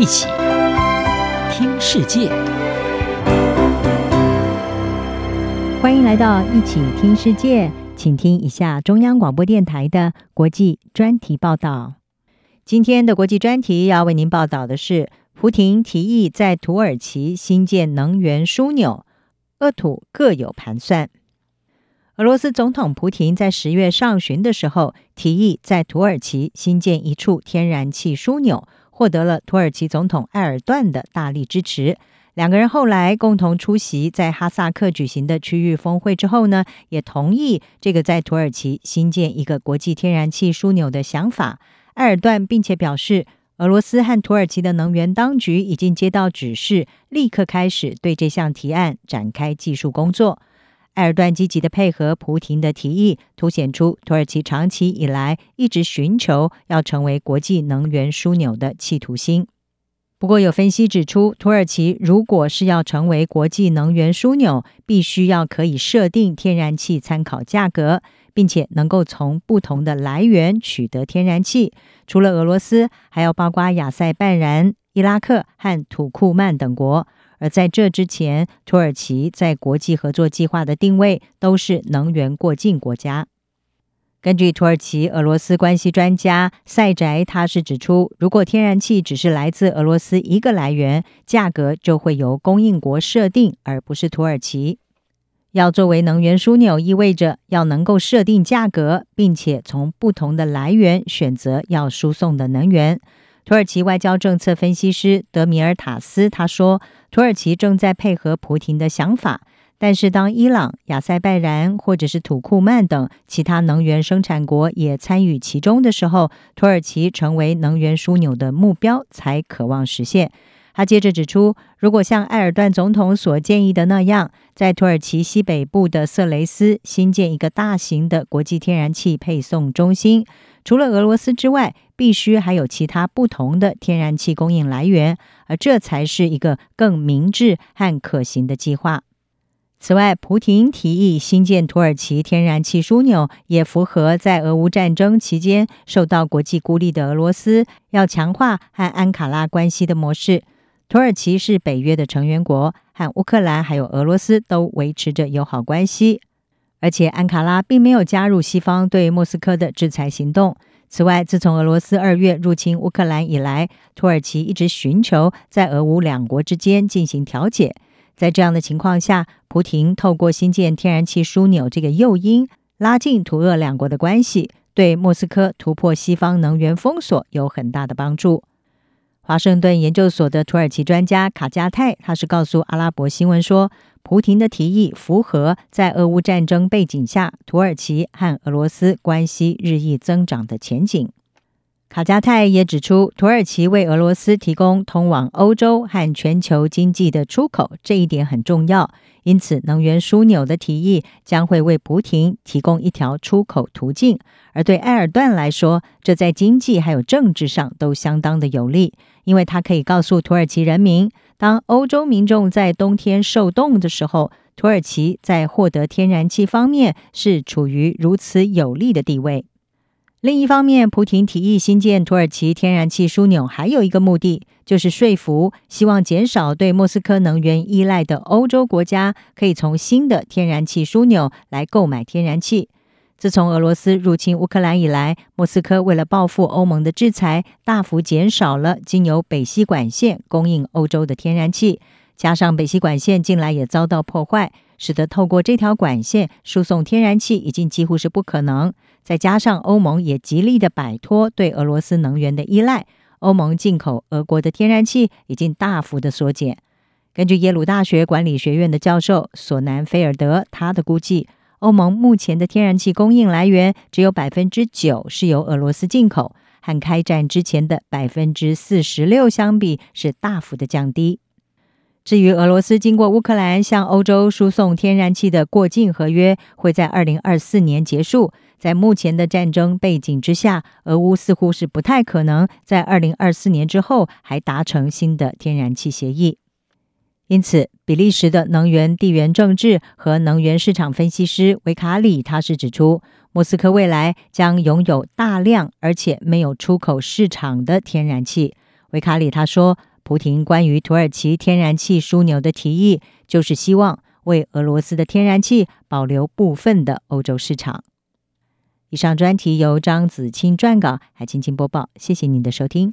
一起听世界，欢迎来到一起听世界，请听一下中央广播电台的国际专题报道。今天的国际专题要为您报道的是：蒲亭提议在土耳其新建能源枢纽，俄土各有盘算。俄罗斯总统普廷在十月上旬的时候提议在土耳其新建一处天然气枢纽，获得了土耳其总统埃尔段的大力支持。两个人后来共同出席在哈萨克举行的区域峰会之后呢，也同意这个在土耳其新建一个国际天然气枢纽的想法。埃尔段并且表示，俄罗斯和土耳其的能源当局已经接到指示，立刻开始对这项提案展开技术工作。埃尔段积极的配合蒲廷的提议，凸显出土耳其长期以来一直寻求要成为国际能源枢纽的企图心。不过，有分析指出，土耳其如果是要成为国际能源枢纽，必须要可以设定天然气参考价格，并且能够从不同的来源取得天然气。除了俄罗斯，还要包括亚塞拜然、伊拉克和土库曼等国。而在这之前，土耳其在国际合作计划的定位都是能源过境国家。根据土耳其俄罗斯关系专家塞宅，他是指出，如果天然气只是来自俄罗斯一个来源，价格就会由供应国设定，而不是土耳其。要作为能源枢纽，意味着要能够设定价格，并且从不同的来源选择要输送的能源。土耳其外交政策分析师德米尔塔斯他说：“土耳其正在配合普廷的想法，但是当伊朗、亚塞拜然或者是土库曼等其他能源生产国也参与其中的时候，土耳其成为能源枢纽的目标才渴望实现。”他接着指出，如果像埃尔段总统所建议的那样，在土耳其西北部的色雷斯新建一个大型的国际天然气配送中心。除了俄罗斯之外，必须还有其他不同的天然气供应来源，而这才是一个更明智和可行的计划。此外，蒲亭提议新建土耳其天然气枢纽，也符合在俄乌战争期间受到国际孤立的俄罗斯要强化和安卡拉关系的模式。土耳其是北约的成员国，和乌克兰还有俄罗斯都维持着友好关系。而且，安卡拉并没有加入西方对莫斯科的制裁行动。此外，自从俄罗斯二月入侵乌克兰以来，土耳其一直寻求在俄乌两国之间进行调解。在这样的情况下，普廷透过新建天然气枢纽这个诱因，拉近土俄两国的关系，对莫斯科突破西方能源封锁有很大的帮助。华盛顿研究所的土耳其专家卡加泰，他是告诉阿拉伯新闻说，普廷的提议符合在俄乌战争背景下，土耳其和俄罗斯关系日益增长的前景。卡加泰也指出，土耳其为俄罗斯提供通往欧洲和全球经济的出口，这一点很重要。因此，能源枢纽的提议将会为蒲亭提供一条出口途径，而对埃尔段来说，这在经济还有政治上都相当的有利，因为他可以告诉土耳其人民，当欧洲民众在冬天受冻的时候，土耳其在获得天然气方面是处于如此有利的地位。另一方面，普廷提议新建土耳其天然气枢纽，还有一个目的，就是说服希望减少对莫斯科能源依赖的欧洲国家，可以从新的天然气枢纽来购买天然气。自从俄罗斯入侵乌克兰以来，莫斯科为了报复欧盟的制裁，大幅减少了经由北溪管线供应欧洲的天然气，加上北溪管线近来也遭到破坏。使得透过这条管线输送天然气已经几乎是不可能。再加上欧盟也极力的摆脱对俄罗斯能源的依赖，欧盟进口俄国的天然气已经大幅的缩减。根据耶鲁大学管理学院的教授索南菲尔德他的估计，欧盟目前的天然气供应来源只有百分之九是由俄罗斯进口，和开战之前的百分之四十六相比是大幅的降低。至于俄罗斯经过乌克兰向欧洲输送天然气的过境合约会在二零二四年结束，在目前的战争背景之下，俄乌似乎是不太可能在二零二四年之后还达成新的天然气协议。因此，比利时的能源地缘政治和能源市场分析师维卡里他是指出，莫斯科未来将拥有大量而且没有出口市场的天然气。维卡里他说。胡廷关于土耳其天然气枢纽的提议，就是希望为俄罗斯的天然气保留部分的欧洲市场。以上专题由张子清撰稿，还青青播报。谢谢您的收听。